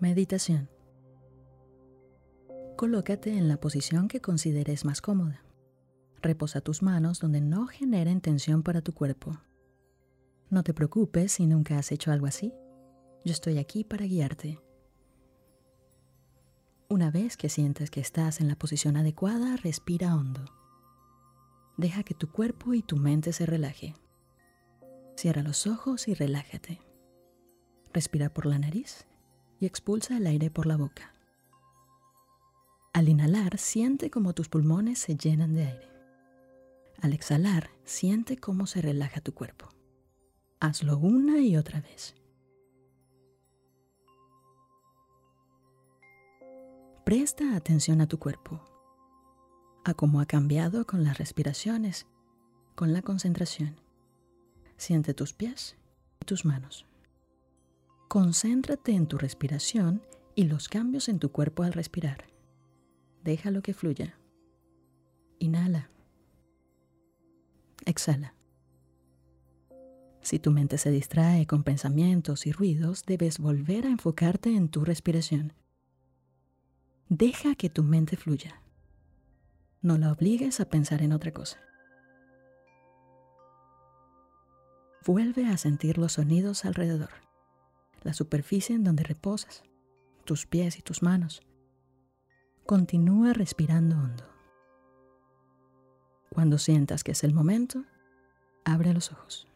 Meditación. Colócate en la posición que consideres más cómoda. Reposa tus manos donde no generen tensión para tu cuerpo. No te preocupes si nunca has hecho algo así. Yo estoy aquí para guiarte. Una vez que sientes que estás en la posición adecuada, respira hondo. Deja que tu cuerpo y tu mente se relaje. Cierra los ojos y relájate. Respira por la nariz y expulsa el aire por la boca. Al inhalar, siente cómo tus pulmones se llenan de aire. Al exhalar, siente cómo se relaja tu cuerpo. Hazlo una y otra vez. Presta atención a tu cuerpo, a cómo ha cambiado con las respiraciones, con la concentración. Siente tus pies y tus manos. Concéntrate en tu respiración y los cambios en tu cuerpo al respirar. Déjalo que fluya. Inhala. Exhala. Si tu mente se distrae con pensamientos y ruidos, debes volver a enfocarte en tu respiración. Deja que tu mente fluya. No la obligues a pensar en otra cosa. Vuelve a sentir los sonidos alrededor la superficie en donde reposas, tus pies y tus manos. Continúa respirando hondo. Cuando sientas que es el momento, abre los ojos.